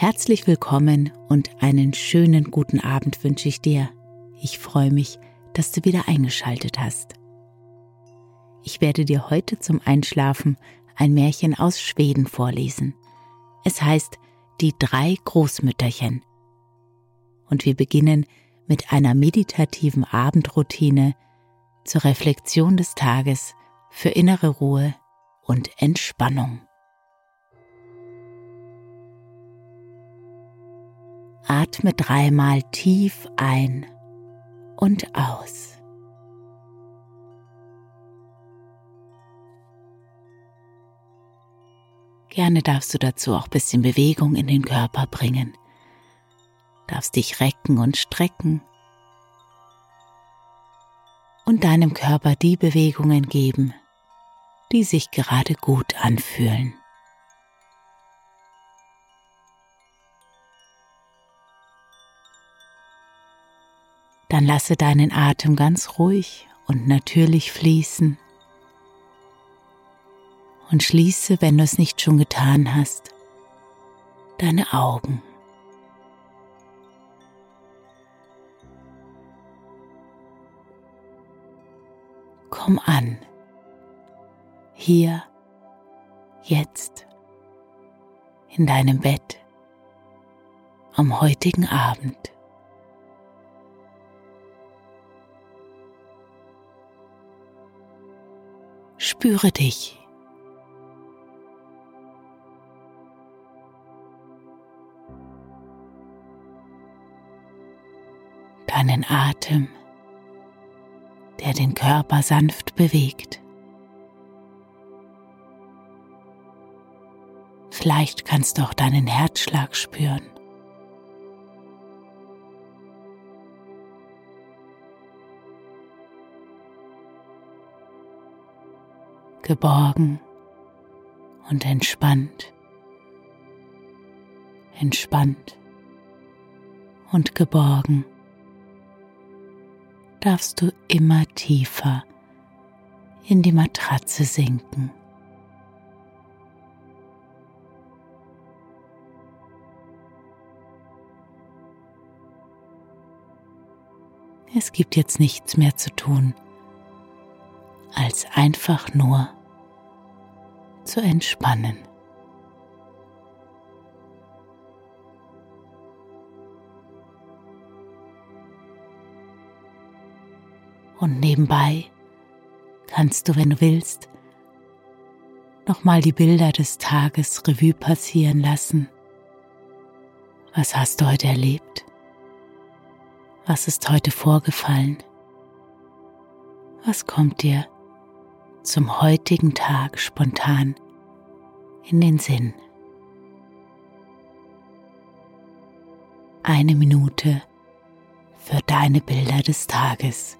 Herzlich willkommen und einen schönen guten Abend wünsche ich dir. Ich freue mich, dass du wieder eingeschaltet hast. Ich werde dir heute zum Einschlafen ein Märchen aus Schweden vorlesen. Es heißt Die drei Großmütterchen. Und wir beginnen mit einer meditativen Abendroutine zur Reflexion des Tages für innere Ruhe und Entspannung. Atme dreimal tief ein und aus. Gerne darfst du dazu auch ein bisschen Bewegung in den Körper bringen. Darfst dich recken und strecken und deinem Körper die Bewegungen geben, die sich gerade gut anfühlen. Dann lasse deinen Atem ganz ruhig und natürlich fließen. Und schließe, wenn du es nicht schon getan hast, deine Augen. Komm an, hier, jetzt, in deinem Bett, am heutigen Abend. Spüre dich. Deinen Atem, der den Körper sanft bewegt. Vielleicht kannst du auch deinen Herzschlag spüren. Geborgen und entspannt, entspannt und geborgen, darfst du immer tiefer in die Matratze sinken. Es gibt jetzt nichts mehr zu tun, als einfach nur zu entspannen. Und nebenbei kannst du, wenn du willst, nochmal die Bilder des Tages Revue passieren lassen. Was hast du heute erlebt? Was ist heute vorgefallen? Was kommt dir zum heutigen Tag spontan in den Sinn. Eine Minute für deine Bilder des Tages.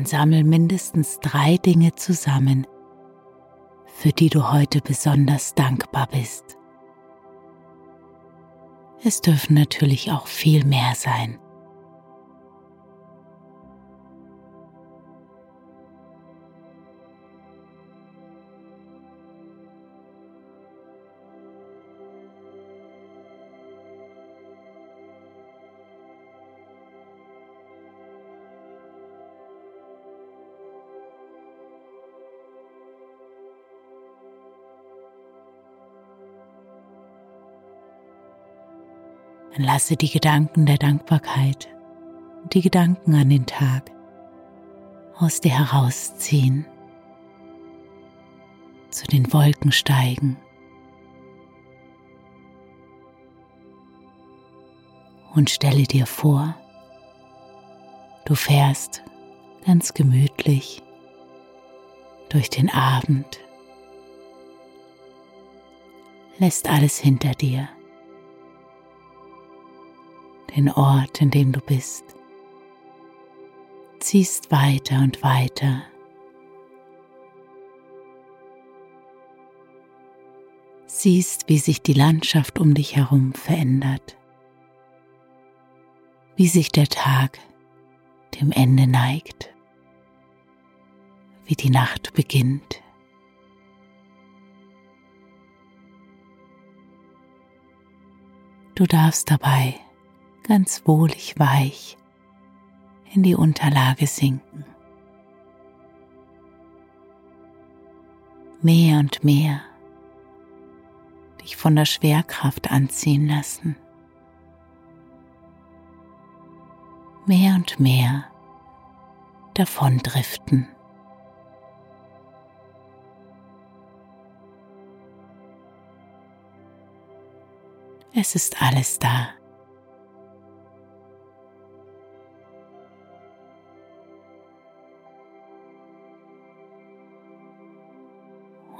Dann sammel mindestens drei Dinge zusammen, für die du heute besonders dankbar bist. Es dürfen natürlich auch viel mehr sein. Dann lasse die Gedanken der Dankbarkeit und die Gedanken an den Tag aus dir herausziehen, zu den Wolken steigen. Und stelle dir vor, du fährst ganz gemütlich durch den Abend, lässt alles hinter dir den Ort, in dem du bist. Ziehst weiter und weiter. Siehst, wie sich die Landschaft um dich herum verändert, wie sich der Tag dem Ende neigt, wie die Nacht beginnt. Du darfst dabei ganz wohlig weich in die Unterlage sinken. Mehr und mehr dich von der Schwerkraft anziehen lassen. Mehr und mehr davon driften. Es ist alles da.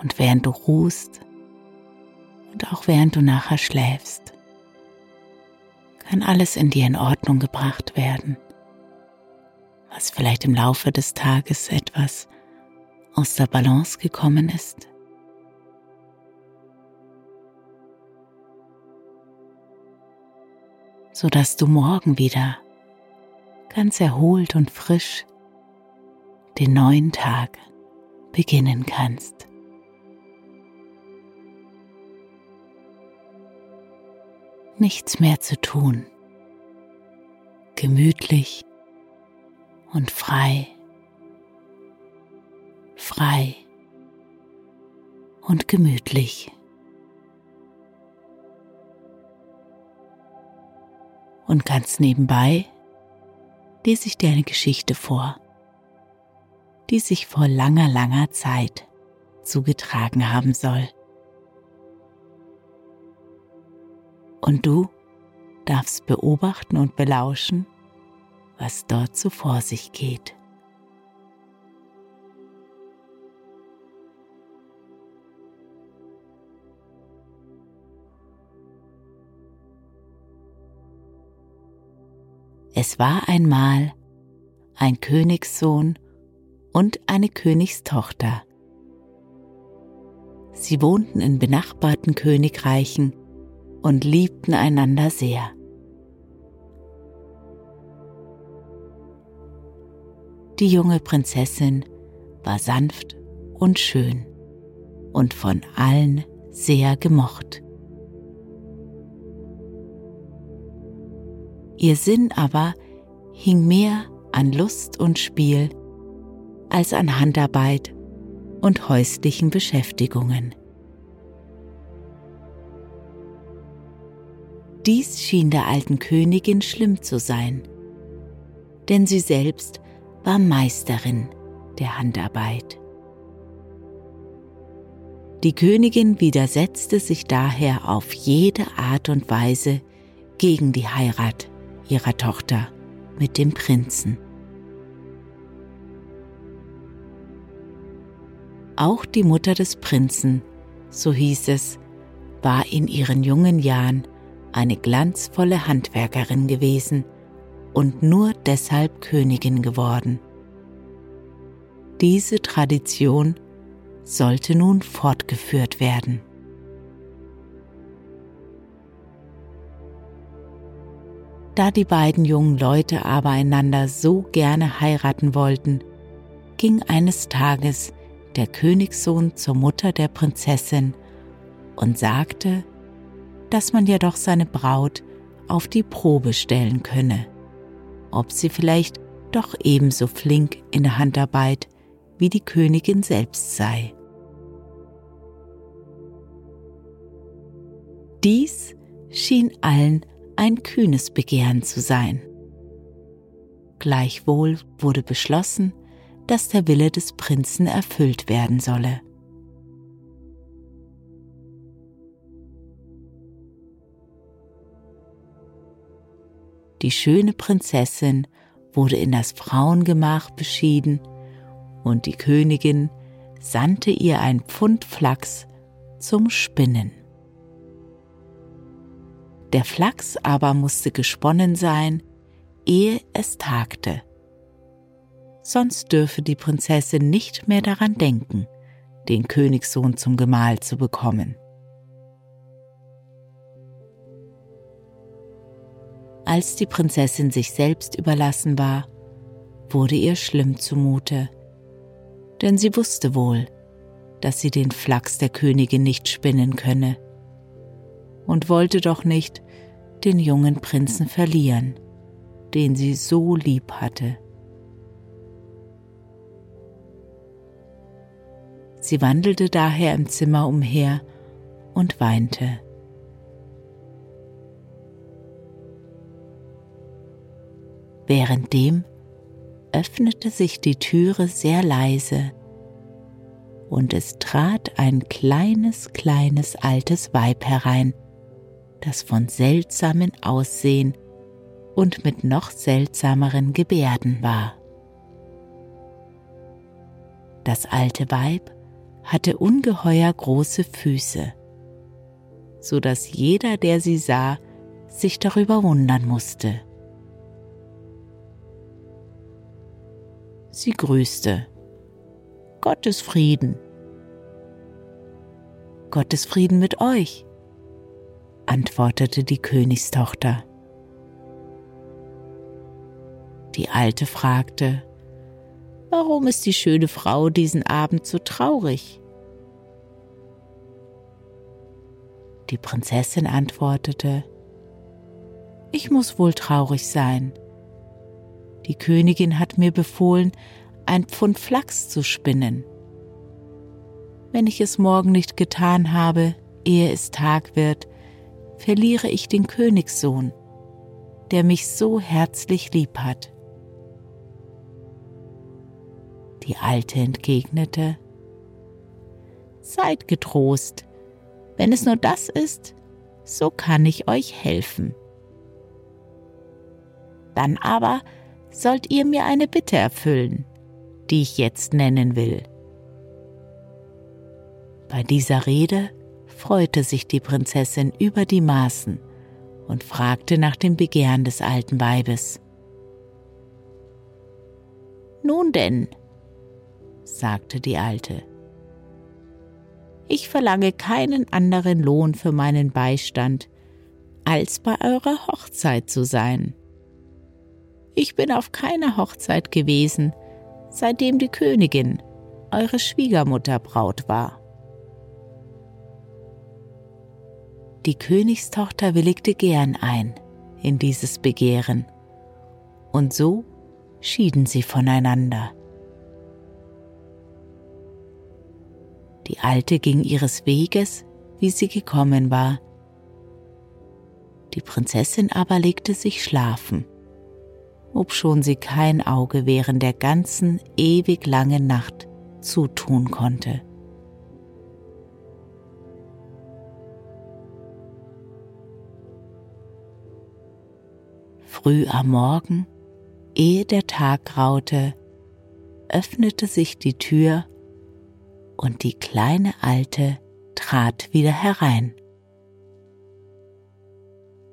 Und während du ruhst und auch während du nachher schläfst, kann alles in dir in Ordnung gebracht werden, was vielleicht im Laufe des Tages etwas aus der Balance gekommen ist. so dass du morgen wieder ganz erholt und frisch den neuen Tag beginnen kannst. Nichts mehr zu tun. Gemütlich und frei, frei und gemütlich. Und ganz nebenbei lese ich dir eine Geschichte vor, die sich vor langer, langer Zeit zugetragen haben soll. Und du darfst beobachten und belauschen, was dort so vor sich geht. Es war einmal ein Königssohn und eine Königstochter. Sie wohnten in benachbarten Königreichen und liebten einander sehr. Die junge Prinzessin war sanft und schön und von allen sehr gemocht. Ihr Sinn aber hing mehr an Lust und Spiel als an Handarbeit und häuslichen Beschäftigungen. Dies schien der alten Königin schlimm zu sein, denn sie selbst war Meisterin der Handarbeit. Die Königin widersetzte sich daher auf jede Art und Weise gegen die Heirat ihrer Tochter mit dem Prinzen. Auch die Mutter des Prinzen, so hieß es, war in ihren jungen Jahren eine glanzvolle Handwerkerin gewesen und nur deshalb Königin geworden. Diese Tradition sollte nun fortgeführt werden. Da die beiden jungen Leute aber einander so gerne heiraten wollten, ging eines Tages der Königssohn zur Mutter der Prinzessin und sagte, dass man ja doch seine Braut auf die Probe stellen könne, ob sie vielleicht doch ebenso flink in der Handarbeit wie die Königin selbst sei. Dies schien allen ein kühnes Begehren zu sein. Gleichwohl wurde beschlossen, dass der Wille des Prinzen erfüllt werden solle. Die schöne Prinzessin wurde in das Frauengemach beschieden und die Königin sandte ihr ein Pfund Flachs zum Spinnen. Der Flachs aber musste gesponnen sein, ehe es tagte. Sonst dürfe die Prinzessin nicht mehr daran denken, den Königssohn zum Gemahl zu bekommen. Als die Prinzessin sich selbst überlassen war, wurde ihr schlimm zumute, denn sie wusste wohl, dass sie den Flachs der Königin nicht spinnen könne und wollte doch nicht den jungen Prinzen verlieren, den sie so lieb hatte. Sie wandelte daher im Zimmer umher und weinte. Währenddem öffnete sich die Türe sehr leise und es trat ein kleines, kleines altes Weib herein, das von seltsamen Aussehen und mit noch seltsameren Gebärden war. Das alte Weib hatte ungeheuer große Füße, so dass jeder, der sie sah, sich darüber wundern musste. Sie grüßte. Gottes Frieden. Gottes Frieden mit euch, antwortete die Königstochter. Die Alte fragte, Warum ist die schöne Frau diesen Abend so traurig? Die Prinzessin antwortete, Ich muss wohl traurig sein. Die Königin hat mir befohlen, ein Pfund Flachs zu spinnen. Wenn ich es morgen nicht getan habe, ehe es Tag wird, verliere ich den Königssohn, der mich so herzlich lieb hat. Die Alte entgegnete, Seid getrost, wenn es nur das ist, so kann ich euch helfen. Dann aber sollt ihr mir eine Bitte erfüllen, die ich jetzt nennen will. Bei dieser Rede freute sich die Prinzessin über die Maßen und fragte nach dem Begehren des alten Weibes. Nun denn, sagte die Alte, ich verlange keinen anderen Lohn für meinen Beistand, als bei eurer Hochzeit zu sein. Ich bin auf keiner Hochzeit gewesen, seitdem die Königin, eure Schwiegermutter, Braut war. Die Königstochter willigte gern ein in dieses Begehren, und so schieden sie voneinander. Die Alte ging ihres Weges, wie sie gekommen war. Die Prinzessin aber legte sich schlafen obschon sie kein Auge während der ganzen ewig langen Nacht zutun konnte. Früh am Morgen, ehe der Tag graute, öffnete sich die Tür und die kleine Alte trat wieder herein.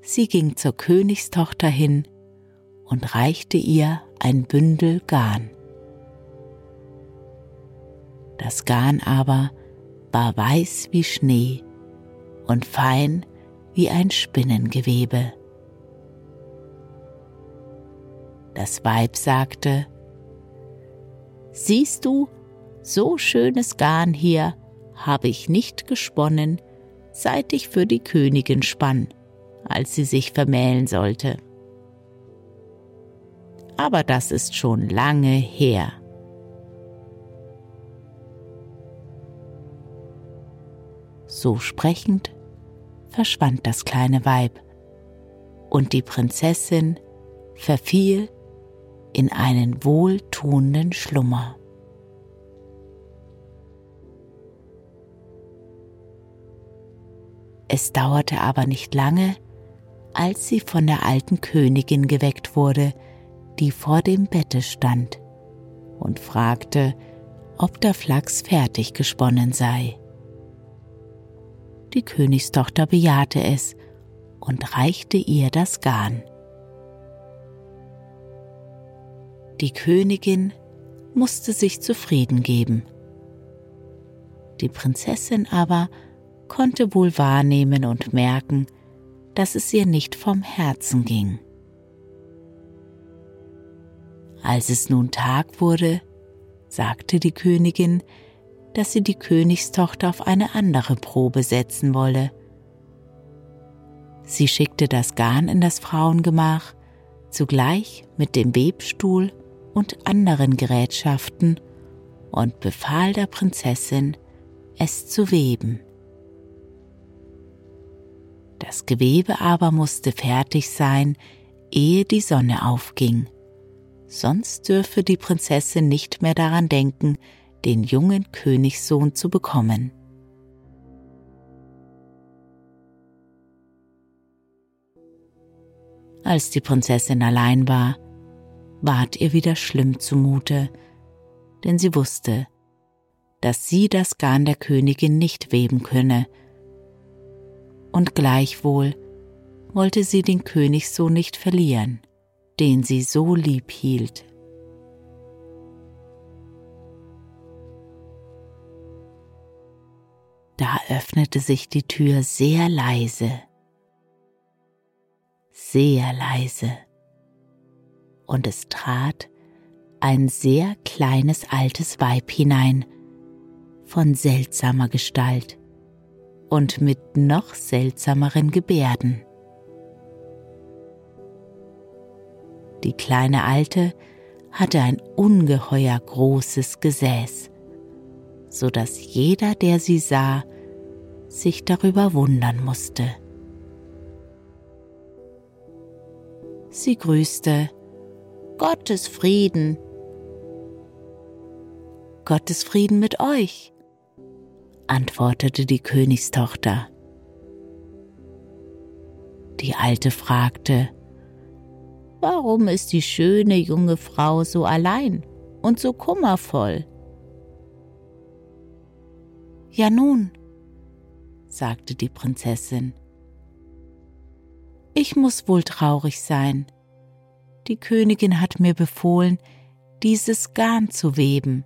Sie ging zur Königstochter hin und reichte ihr ein Bündel Garn. Das Garn aber war weiß wie Schnee und fein wie ein Spinnengewebe. Das Weib sagte, Siehst du, so schönes Garn hier habe ich nicht gesponnen, seit ich für die Königin spann, als sie sich vermählen sollte. Aber das ist schon lange her. So sprechend verschwand das kleine Weib, und die Prinzessin verfiel in einen wohltuenden Schlummer. Es dauerte aber nicht lange, als sie von der alten Königin geweckt wurde, die vor dem Bette stand und fragte, ob der Flachs fertig gesponnen sei. Die Königstochter bejahte es und reichte ihr das Garn. Die Königin musste sich zufrieden geben. Die Prinzessin aber konnte wohl wahrnehmen und merken, dass es ihr nicht vom Herzen ging. Als es nun Tag wurde, sagte die Königin, dass sie die Königstochter auf eine andere Probe setzen wolle. Sie schickte das Garn in das Frauengemach, zugleich mit dem Webstuhl und anderen Gerätschaften und befahl der Prinzessin, es zu weben. Das Gewebe aber musste fertig sein, ehe die Sonne aufging, sonst dürfe die Prinzessin nicht mehr daran denken, den jungen Königssohn zu bekommen. Als die Prinzessin allein war, ward ihr wieder schlimm zumute, denn sie wusste, dass sie das Garn der Königin nicht weben könne, und gleichwohl wollte sie den Königssohn nicht verlieren, den sie so lieb hielt. Da öffnete sich die Tür sehr leise, sehr leise, und es trat ein sehr kleines altes Weib hinein, von seltsamer Gestalt und mit noch seltsameren Gebärden. Die kleine Alte hatte ein ungeheuer großes Gesäß, so dass jeder, der sie sah, sich darüber wundern musste. Sie grüßte Gottes Frieden. Gottes Frieden mit euch, antwortete die Königstochter. Die Alte fragte, Warum ist die schöne junge Frau so allein und so kummervoll? Ja nun, sagte die Prinzessin, ich muss wohl traurig sein. Die Königin hat mir befohlen, dieses Garn zu weben.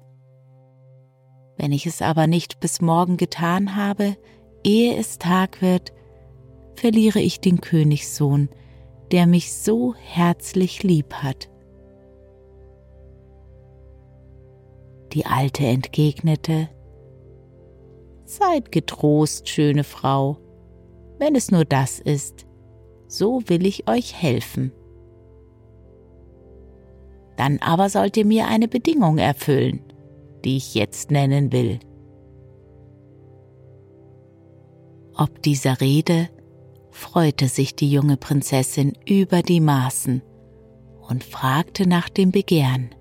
Wenn ich es aber nicht bis morgen getan habe, ehe es Tag wird, verliere ich den Königssohn, der mich so herzlich lieb hat. Die Alte entgegnete, Seid getrost, schöne Frau, wenn es nur das ist, so will ich euch helfen. Dann aber sollt ihr mir eine Bedingung erfüllen, die ich jetzt nennen will. Ob dieser Rede freute sich die junge Prinzessin über die Maßen und fragte nach dem Begehren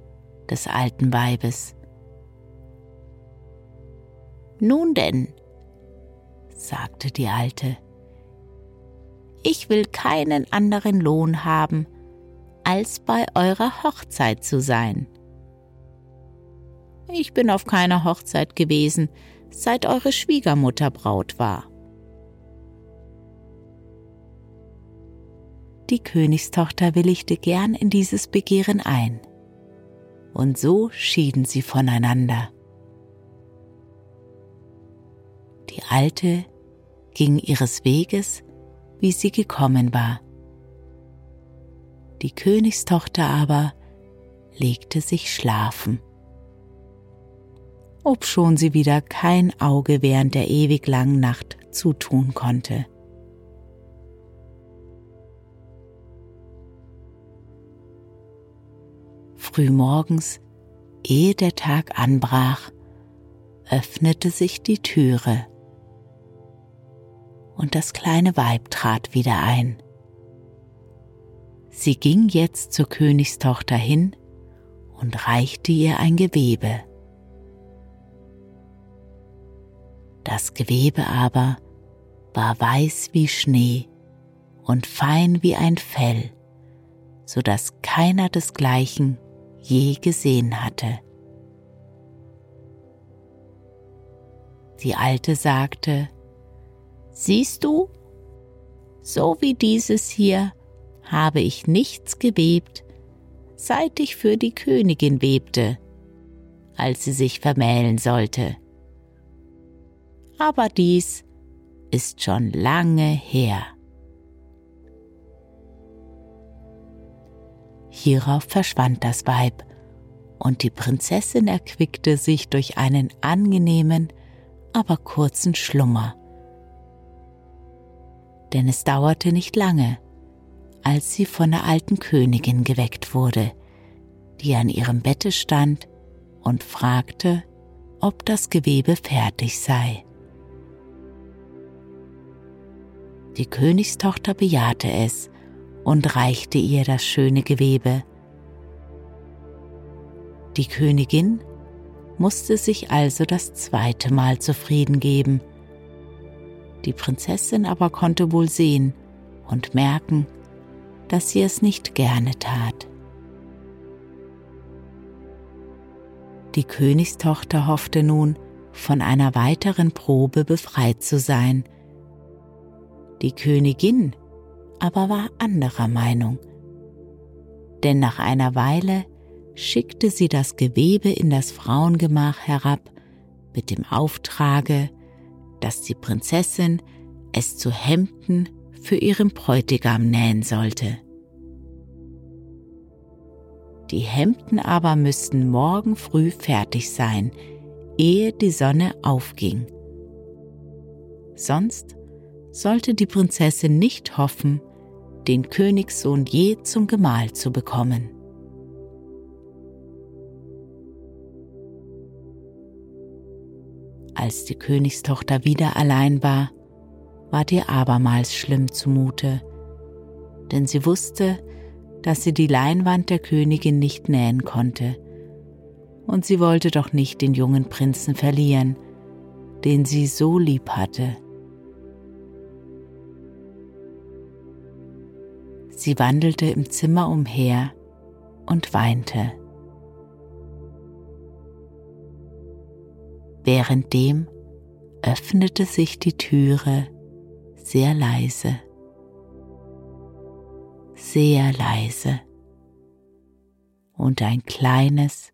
des alten Weibes. Nun denn, sagte die Alte, ich will keinen anderen Lohn haben, als bei eurer Hochzeit zu sein. Ich bin auf keiner Hochzeit gewesen, seit eure Schwiegermutter Braut war. Die Königstochter willigte gern in dieses Begehren ein, und so schieden sie voneinander. Die Alte ging ihres Weges, wie sie gekommen war. Die Königstochter aber legte sich schlafen. Obschon sie wieder kein Auge während der ewig langen Nacht zutun konnte. Frühmorgens, ehe der Tag anbrach, öffnete sich die Türe und das kleine Weib trat wieder ein. Sie ging jetzt zur Königstochter hin und reichte ihr ein Gewebe. Das Gewebe aber war weiß wie Schnee und fein wie ein Fell, so dass keiner desgleichen je gesehen hatte. Die Alte sagte, Siehst du, so wie dieses hier habe ich nichts gewebt, seit ich für die Königin webte, als sie sich vermählen sollte. Aber dies ist schon lange her. Hierauf verschwand das Weib, und die Prinzessin erquickte sich durch einen angenehmen, aber kurzen Schlummer. Denn es dauerte nicht lange, als sie von der alten Königin geweckt wurde, die an ihrem Bette stand und fragte, ob das Gewebe fertig sei. Die Königstochter bejahte es und reichte ihr das schöne Gewebe. Die Königin musste sich also das zweite Mal zufrieden geben. Die Prinzessin aber konnte wohl sehen und merken, dass sie es nicht gerne tat. Die Königstochter hoffte nun, von einer weiteren Probe befreit zu sein. Die Königin aber war anderer Meinung, denn nach einer Weile schickte sie das Gewebe in das Frauengemach herab mit dem Auftrage, dass die Prinzessin es zu Hemden für ihren Bräutigam nähen sollte. Die Hemden aber müssten morgen früh fertig sein, ehe die Sonne aufging. Sonst sollte die Prinzessin nicht hoffen, den Königssohn je zum Gemahl zu bekommen. Als die Königstochter wieder allein war, war ihr abermals schlimm zumute, denn sie wusste, dass sie die Leinwand der Königin nicht nähen konnte, und sie wollte doch nicht den jungen Prinzen verlieren, den sie so lieb hatte. Sie wandelte im Zimmer umher und weinte. Währenddem öffnete sich die Türe sehr leise, sehr leise, und ein kleines,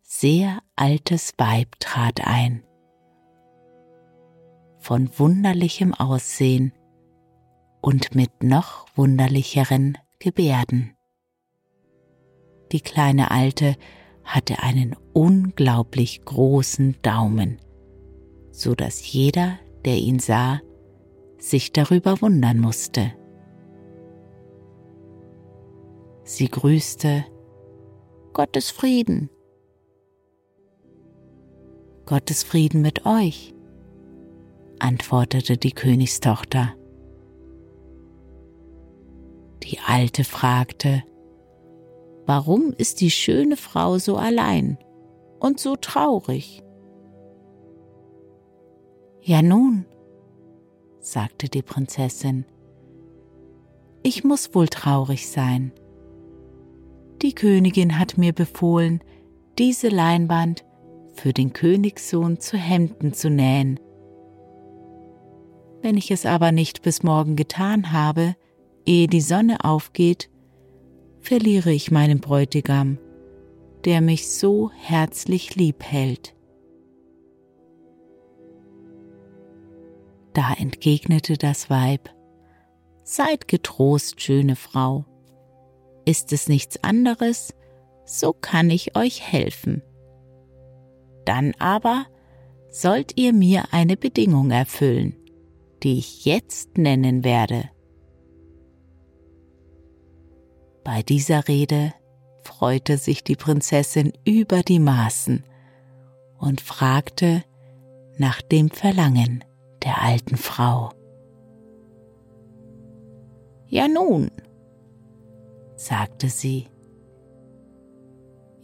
sehr altes Weib trat ein, von wunderlichem Aussehen und mit noch wunderlicheren Gebärden. Die kleine Alte hatte einen unglaublich großen Daumen, so dass jeder, der ihn sah, sich darüber wundern musste. Sie grüßte Gottes Frieden. Gottes Frieden mit euch, antwortete die Königstochter. Die Alte fragte, Warum ist die schöne Frau so allein und so traurig? Ja nun, sagte die Prinzessin, ich muss wohl traurig sein. Die Königin hat mir befohlen, diese Leinwand für den Königssohn zu Hemden zu nähen. Wenn ich es aber nicht bis morgen getan habe, ehe die Sonne aufgeht, verliere ich meinen Bräutigam, der mich so herzlich lieb hält. Da entgegnete das Weib, Seid getrost, schöne Frau. Ist es nichts anderes, so kann ich euch helfen. Dann aber sollt ihr mir eine Bedingung erfüllen, die ich jetzt nennen werde. Bei dieser Rede freute sich die Prinzessin über die Maßen und fragte nach dem Verlangen der alten Frau. Ja nun, sagte sie,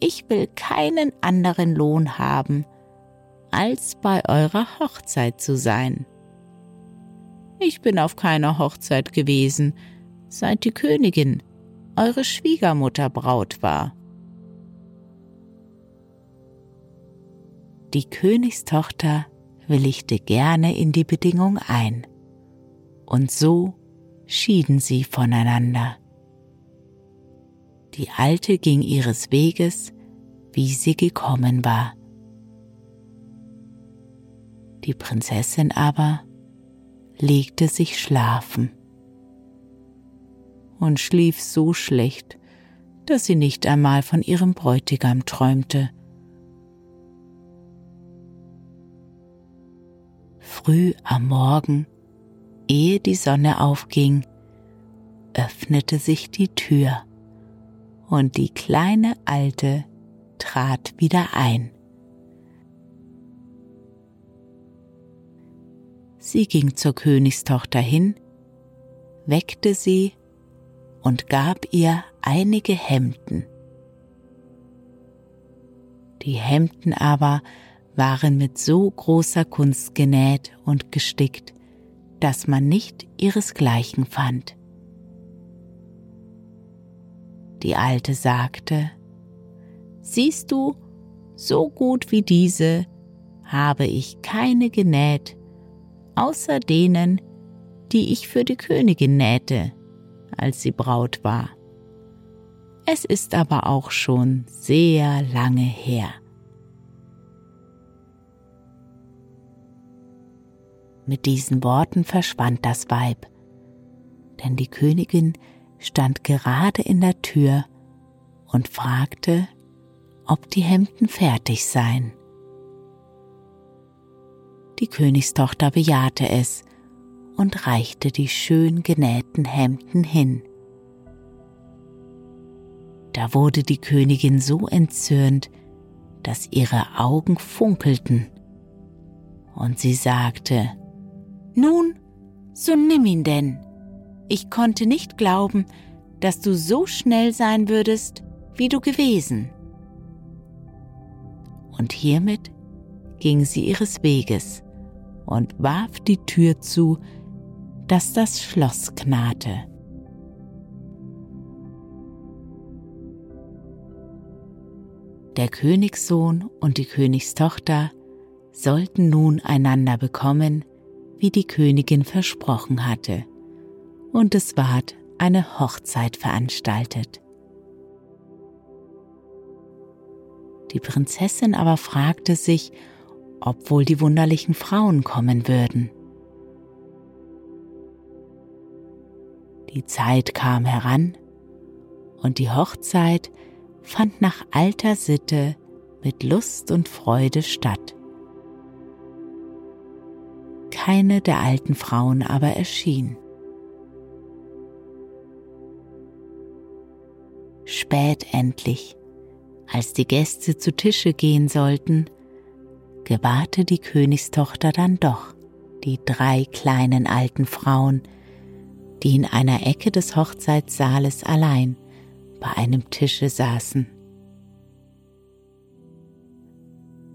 ich will keinen anderen Lohn haben, als bei eurer Hochzeit zu sein. Ich bin auf keiner Hochzeit gewesen, seit die Königin, eure Schwiegermutter, Braut war. Die Königstochter willigte gerne in die Bedingung ein, und so schieden sie voneinander. Die Alte ging ihres Weges, wie sie gekommen war. Die Prinzessin aber legte sich schlafen und schlief so schlecht, dass sie nicht einmal von ihrem Bräutigam träumte. Früh am Morgen, ehe die Sonne aufging, öffnete sich die Tür und die kleine Alte trat wieder ein. Sie ging zur Königstochter hin, weckte sie und gab ihr einige Hemden. Die Hemden aber waren mit so großer Kunst genäht und gestickt, dass man nicht ihresgleichen fand. Die Alte sagte, Siehst du, so gut wie diese habe ich keine genäht, außer denen, die ich für die Königin nähte, als sie Braut war. Es ist aber auch schon sehr lange her. Mit diesen Worten verschwand das Weib, denn die Königin stand gerade in der Tür und fragte, ob die Hemden fertig seien. Die Königstochter bejahte es und reichte die schön genähten Hemden hin. Da wurde die Königin so entzürnt, dass ihre Augen funkelten, und sie sagte, Nun, so nimm ihn denn. Ich konnte nicht glauben, dass du so schnell sein würdest, wie du gewesen. Und hiermit ging sie ihres Weges und warf die Tür zu, dass das Schloss knarrte. Der Königssohn und die Königstochter sollten nun einander bekommen, wie die Königin versprochen hatte und es ward eine Hochzeit veranstaltet. Die Prinzessin aber fragte sich, ob wohl die wunderlichen Frauen kommen würden. Die Zeit kam heran und die Hochzeit fand nach alter Sitte mit Lust und Freude statt. Keine der alten Frauen aber erschien. Spät endlich, als die Gäste zu Tische gehen sollten, gewahrte die Königstochter dann doch die drei kleinen alten Frauen, die in einer Ecke des Hochzeitssaales allein bei einem Tische saßen.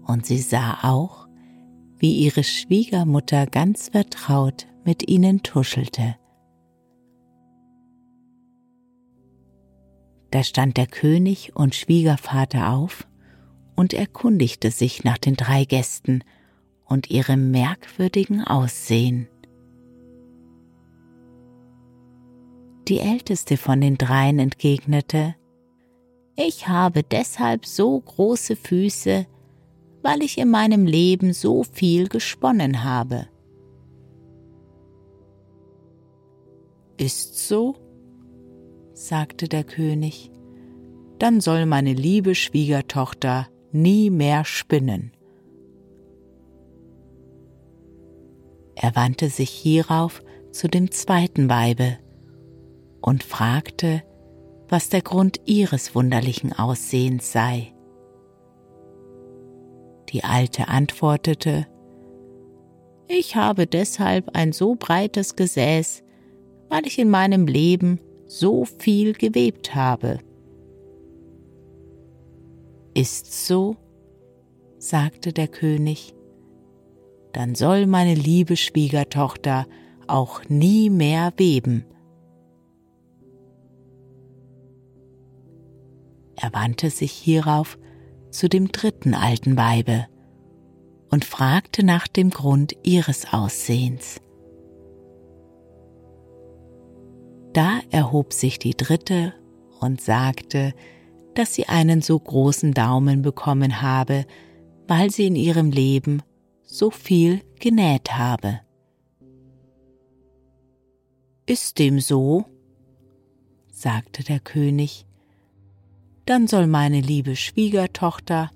Und sie sah auch, wie ihre Schwiegermutter ganz vertraut mit ihnen tuschelte. Da stand der König und Schwiegervater auf und erkundigte sich nach den drei Gästen und ihrem merkwürdigen Aussehen. Die älteste von den dreien entgegnete, Ich habe deshalb so große Füße, weil ich in meinem Leben so viel gesponnen habe. Ist so? sagte der König, dann soll meine liebe Schwiegertochter nie mehr spinnen. Er wandte sich hierauf zu dem zweiten Weibe und fragte, was der Grund ihres wunderlichen Aussehens sei. Die Alte antwortete, Ich habe deshalb ein so breites Gesäß, weil ich in meinem Leben so viel gewebt habe. Ist's so? sagte der König, dann soll meine liebe Schwiegertochter auch nie mehr weben. Er wandte sich hierauf zu dem dritten alten Weibe und fragte nach dem Grund ihres Aussehens. Da erhob sich die dritte und sagte, dass sie einen so großen Daumen bekommen habe, weil sie in ihrem Leben so viel genäht habe. Ist dem so? sagte der König, dann soll meine liebe Schwiegertochter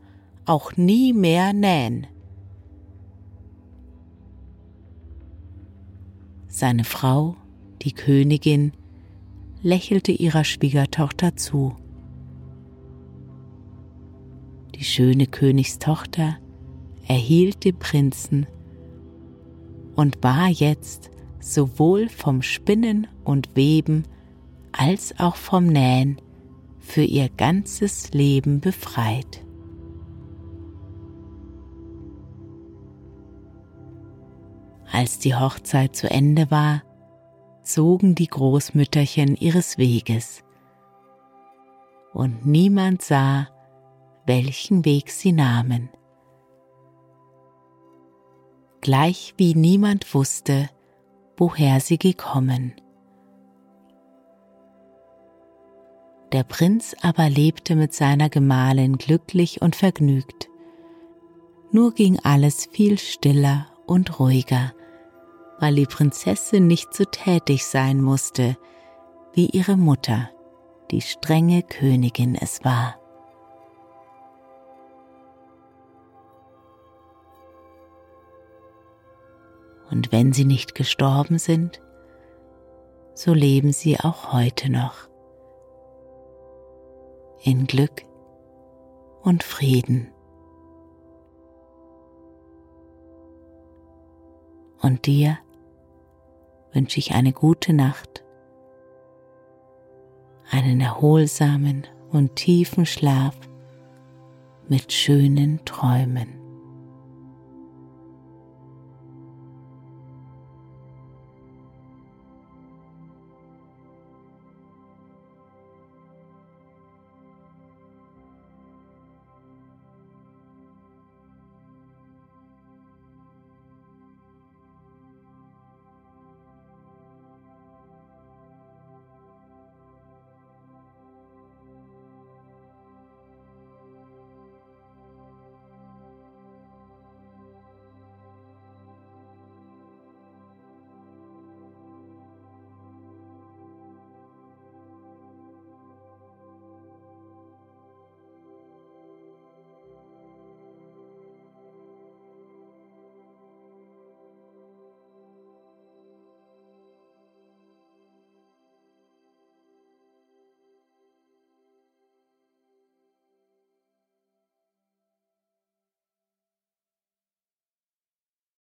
auch nie mehr nähen. Seine Frau, die Königin, lächelte ihrer Schwiegertochter zu. Die schöne Königstochter erhielt den Prinzen und war jetzt sowohl vom Spinnen und Weben als auch vom Nähen für ihr ganzes Leben befreit. Als die Hochzeit zu Ende war, zogen die Großmütterchen ihres Weges, und niemand sah, welchen Weg sie nahmen. Gleich wie niemand wusste, woher sie gekommen. Der Prinz aber lebte mit seiner Gemahlin glücklich und vergnügt. Nur ging alles viel stiller und ruhiger, weil die Prinzessin nicht so tätig sein musste, wie ihre Mutter, die strenge Königin es war. Und wenn sie nicht gestorben sind, so leben sie auch heute noch in Glück und Frieden. Und dir wünsche ich eine gute Nacht, einen erholsamen und tiefen Schlaf mit schönen Träumen.